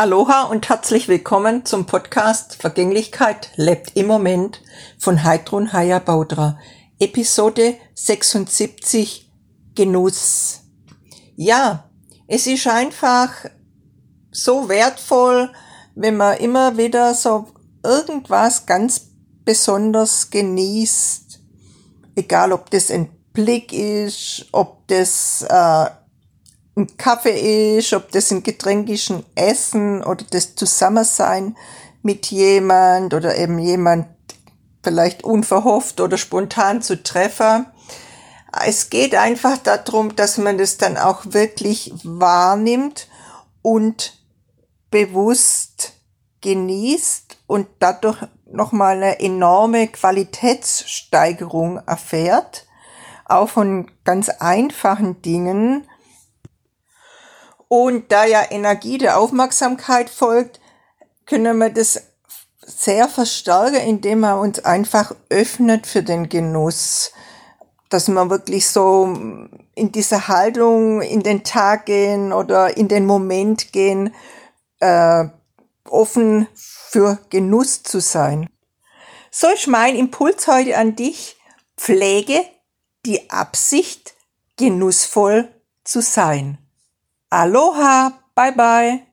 Aloha und herzlich willkommen zum Podcast Vergänglichkeit lebt im Moment von Heidrun Haya Baudra. Episode 76 Genuss. Ja, es ist einfach so wertvoll, wenn man immer wieder so irgendwas ganz besonders genießt. Egal ob das ein Blick ist, ob das äh, ein Kaffee ist, ob das ein Getränk ist, ein Essen oder das Zusammensein mit jemand oder eben jemand vielleicht unverhofft oder spontan zu treffen. Es geht einfach darum, dass man das dann auch wirklich wahrnimmt und bewusst genießt und dadurch nochmal eine enorme Qualitätssteigerung erfährt, auch von ganz einfachen Dingen, und da ja Energie der Aufmerksamkeit folgt, können wir das sehr verstärken, indem wir uns einfach öffnet für den Genuss. Dass wir wirklich so in diese Haltung in den Tag gehen oder in den Moment gehen, äh, offen für Genuss zu sein. So ist mein Impuls heute an dich. Pflege die Absicht, genussvoll zu sein. Aloha, bye bye.